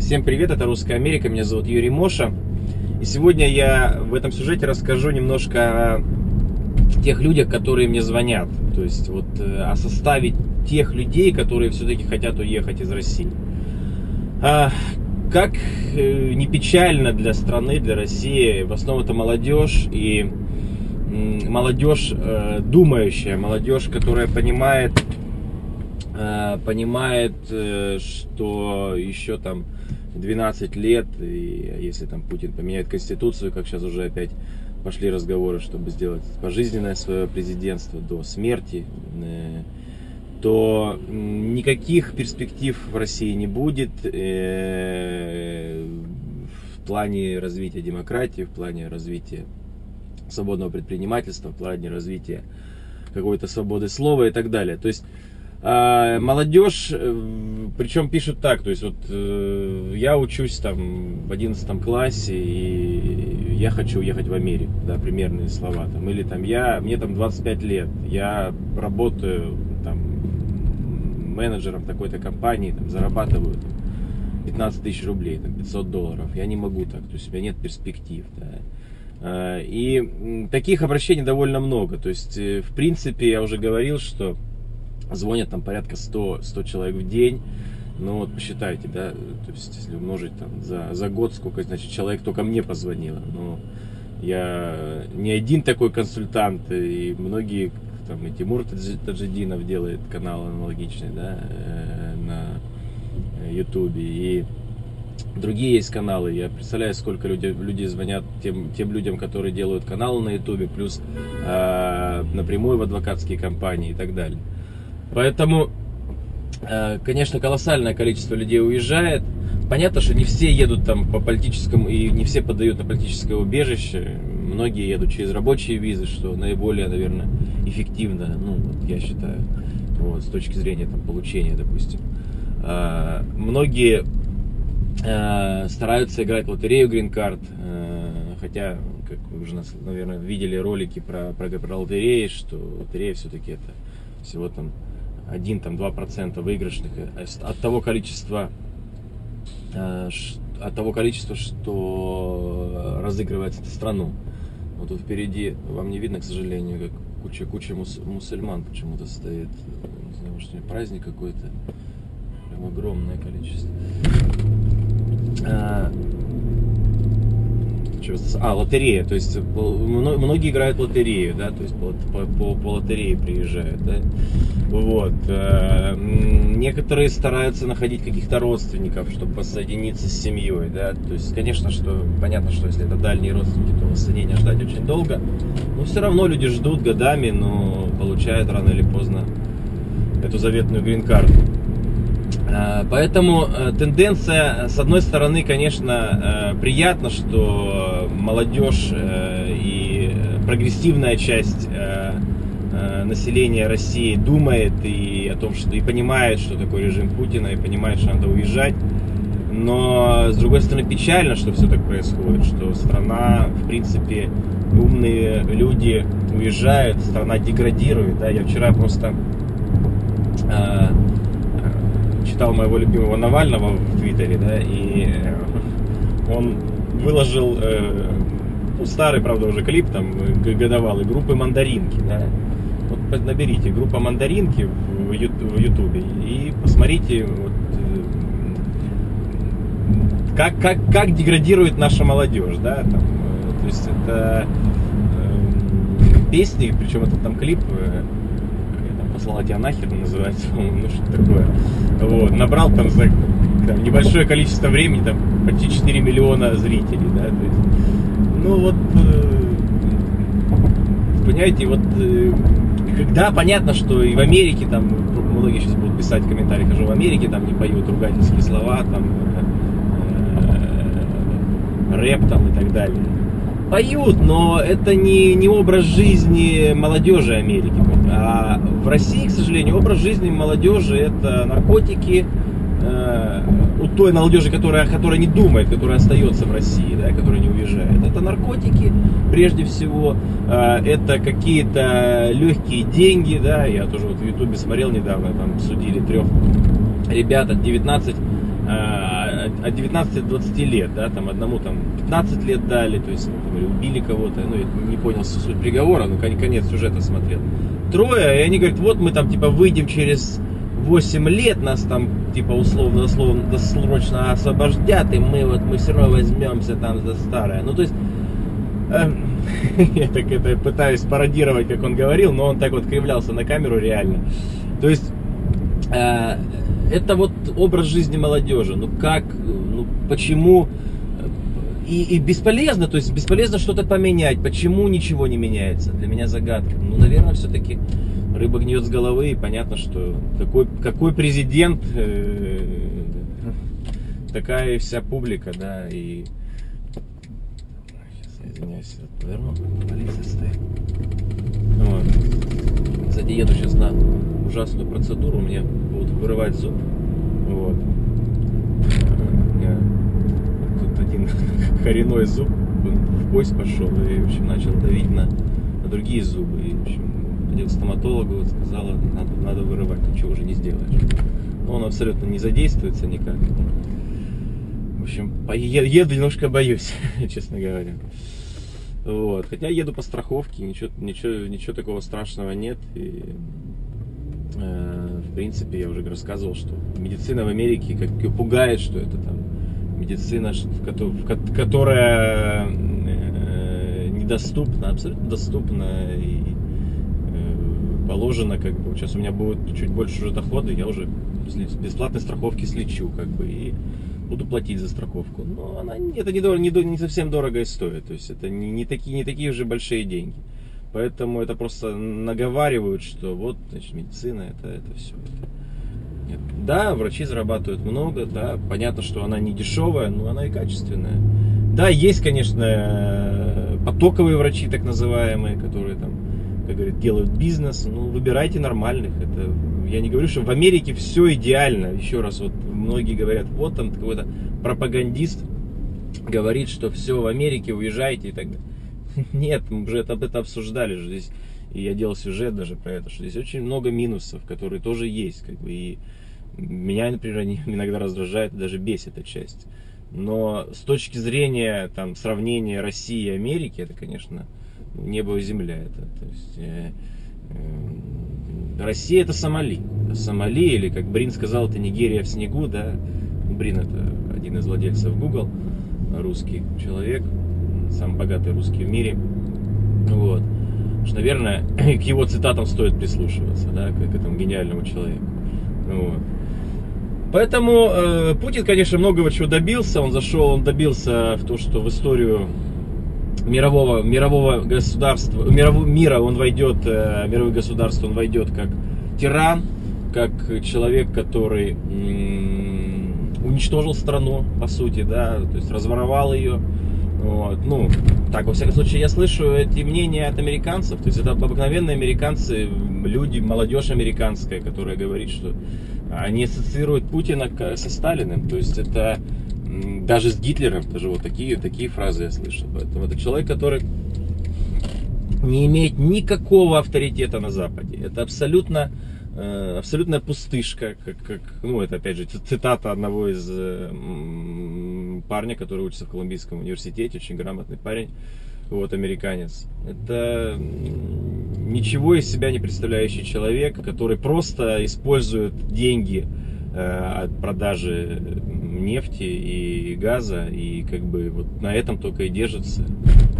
Всем привет, это Русская Америка, меня зовут Юрий Моша. И сегодня я в этом сюжете расскажу немножко о тех людях, которые мне звонят. То есть вот э, о составе тех людей, которые все-таки хотят уехать из России. А, как э, не печально для страны, для России, в основном это молодежь и молодежь э, думающая, молодежь, которая понимает, понимает, что еще там 12 лет, и если там Путин поменяет конституцию, как сейчас уже опять пошли разговоры, чтобы сделать пожизненное свое президентство до смерти, э, то никаких перспектив в России не будет э, в плане развития демократии, в плане развития свободного предпринимательства, в плане развития какой-то свободы слова и так далее. То есть а, молодежь, э, причем пишут так, то есть вот э, я учусь там в 11 классе и я хочу уехать в Америку, да, примерные слова, там, или там я, мне там 25 лет, я работаю там менеджером такой-то компании, там, зарабатываю там, 15 тысяч рублей, там, 500 долларов, я не могу так, то есть у меня нет перспектив, да. А, и таких обращений довольно много, то есть э, в принципе я уже говорил, что звонят там порядка 100, 100 человек в день. Ну вот посчитайте, да, то есть если умножить там за, за год, сколько, значит, человек только мне позвонило. Но я не один такой консультант, и многие, там, и Тимур Таджидинов делает канал аналогичный, да, э, на ютубе, и другие есть каналы. Я представляю, сколько людей, людей звонят тем, тем людям, которые делают каналы на ютубе, плюс э, напрямую в адвокатские компании и так далее. Поэтому, э, конечно, колоссальное количество людей уезжает. Понятно, что не все едут там по политическому, и не все подают на политическое убежище. Многие едут через рабочие визы, что наиболее, наверное, эффективно, ну, вот я считаю, вот, с точки зрения там, получения, допустим. А, многие а, стараются играть в лотерею Green Card, а, хотя, как вы уже, наверное, видели ролики про, про, про лотереи, что лотерея все-таки это всего там 1-2% выигрышных э, от того количества э, от того количества, что разыгрывается эта страну. Вот тут впереди, вам не видно, к сожалению, как куча, куча мус, мусульман почему-то стоит. Не знаю, может, праздник какой-то. Прям огромное количество. А, а, лотерея, то есть многие играют в лотерею, да, то есть по, по, по, лотерее приезжают, да, вот. Э, некоторые стараются находить каких-то родственников, чтобы воссоединиться с семьей, да, то есть, конечно, что понятно, что если это дальние родственники, то воссоединения ждать очень долго, но все равно люди ждут годами, но получают рано или поздно эту заветную грин-карту. Э, поэтому э, тенденция, с одной стороны, конечно, э, приятно, что молодежь и прогрессивная часть населения России думает и о том, что и понимает, что такое режим Путина, и понимает, что надо уезжать. Но, с другой стороны, печально, что все так происходит, что страна, в принципе, умные люди уезжают, страна деградирует. Да? Я вчера просто читал моего любимого Навального в Твиттере, да, и э, он выложил э, ну, старый, правда, уже клип там годовалый группы Мандаринки, да. Вот наберите группа Мандаринки в Ютубе и посмотрите, вот, э, как, как, как деградирует наша молодежь, да, там, э, то есть это э, песни, причем это там клип э, послала тебя нахер, называется, ну что такое. Вот, набрал там за там, небольшое количество времени, там почти 4 миллиона зрителей, да, то есть, ну вот, э, понимаете, вот, э, когда понятно, что и в Америке, там, многие сейчас будут писать в комментариях, что в Америке там не поют ругательские слова, там, э, рэп там и так далее. Поют, но это не, не образ жизни молодежи Америки. А в России, к сожалению, образ жизни молодежи это наркотики, э, у той молодежи, которая, которая не думает, которая остается в России, да, которая не уезжает. Это наркотики, прежде всего, э, это какие-то легкие деньги, да, я тоже вот в Ютубе смотрел недавно, там судили трех ребят от 19 от 19 до 20 лет, да, там одному там 15 лет дали, то есть например, убили кого-то, ну, я не понял суть приговора, ну, конец сюжета смотрел. Трое, и они говорят, вот мы там, типа, выйдем через 8 лет, нас там, типа, условно, условно, досрочно освобождят, и мы вот, мы все равно возьмемся там за старое. Ну, то есть, эм, я так это пытаюсь пародировать, как он говорил, но он так вот кривлялся на камеру реально. То есть, э, это вот образ жизни молодежи. Ну как, ну почему и, и бесполезно, то есть бесполезно что-то поменять. Почему ничего не меняется? Для меня загадка. Ну, наверное, все-таки рыба гниет с головы, и понятно, что какой, какой президент, э, такая вся публика, да, и... Сейчас, извиняюсь, поверну, полиция стоит. Вот. Кстати, еду сейчас на ужасную процедуру, меня будут вырывать зуб. Вот. У тут один коренной зуб в кость пошел и, в общем, начал давить на, на другие зубы. И, в общем, ходил к стоматологу, сказала, надо, надо вырывать, ничего уже не сделаешь. Но он абсолютно не задействуется никак. В общем, еду немножко боюсь, честно говоря. Вот. Хотя еду по страховке, ничего, ничего, ничего такого страшного нет. И, э, в принципе, я уже рассказывал, что медицина в Америке как пугает, что это там медицина, которая э, недоступна, абсолютно доступна и э, положено, как бы, сейчас у меня будет чуть больше уже дохода, я уже бесплатной страховки слечу, как бы, и буду платить за страховку. Но она, это не, не, не совсем дорого стоит. То есть это не, не, такие, не такие уже большие деньги. Поэтому это просто наговаривают, что вот, значит, медицина, это, это все. Это... Нет. Да, врачи зарабатывают много, да, понятно, что она не дешевая, но она и качественная. Да, есть, конечно, потоковые врачи, так называемые, которые там, как говорят, делают бизнес, ну, выбирайте нормальных. Это, я не говорю, что в Америке все идеально. Еще раз, вот многие говорят, вот там какой-то пропагандист говорит, что все в Америке, уезжайте и так далее. Нет, мы уже об этом обсуждали же здесь. И я делал сюжет даже про это, что здесь очень много минусов, которые тоже есть. Как бы, и меня, например, иногда раздражает, даже бесит эта часть. Но с точки зрения там, сравнения России и Америки, это, конечно, небо и земля. Это, то есть, э, э, Россия это Сомали. Сомали, или как Брин сказал, это Нигерия в снегу, да. Брин это один из владельцев Google, русский человек, самый богатый русский в мире. Вот. Что, наверное, к его цитатам стоит прислушиваться, да, к, к этому гениальному человеку. Вот. Поэтому э, Путин, конечно, многого чего добился. Он зашел, он добился в то, что в историю мирового, мирового государства, мирового мира он войдет, э, мировое государство он войдет как тиран, как человек, который уничтожил страну, по сути, да, то есть разворовал ее, вот. Ну, так, во всяком случае, я слышу эти мнения от американцев. То есть это обыкновенные американцы, люди, молодежь американская, которая говорит, что они ассоциируют Путина со Сталиным. То есть это даже с Гитлером, даже вот такие, такие фразы я слышал. Поэтому это человек, который не имеет никакого авторитета на Западе. Это абсолютно Э, абсолютная пустышка, как, как, ну, это опять же цитата одного из э, парня, который учится в Колумбийском университете, очень грамотный парень, вот, американец. Это ничего из себя не представляющий человек, который просто использует деньги от продажи нефти и газа, и как бы вот на этом только и держится.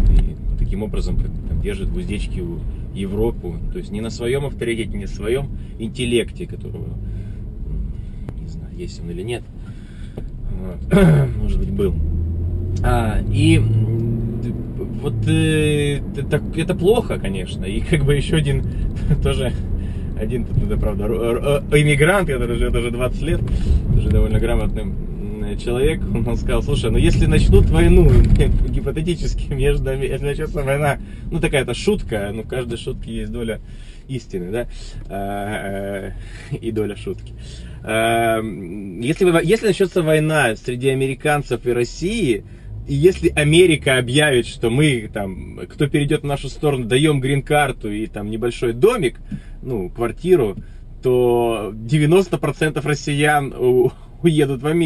И таким образом как там, держит в уздечке Европу, то есть не на своем авторитете, не на своем интеллекте, которого, не знаю, есть он или нет, может быть, был. А, и вот э, это, это плохо, конечно, и как бы еще один тоже один, это правда, иммигрант, который живет уже 20 лет, уже довольно грамотным человек, он сказал, слушай, ну если начнут войну, гипотетически между, если начнется война, ну такая-то шутка, ну в каждой шутке есть доля истины, да, а, э, и доля шутки. А, если, если начнется война среди американцев и России, и если Америка объявит, что мы там, кто перейдет в нашу сторону, даем грин-карту и там небольшой домик, ну, квартиру, то 90% россиян уедут в Америку.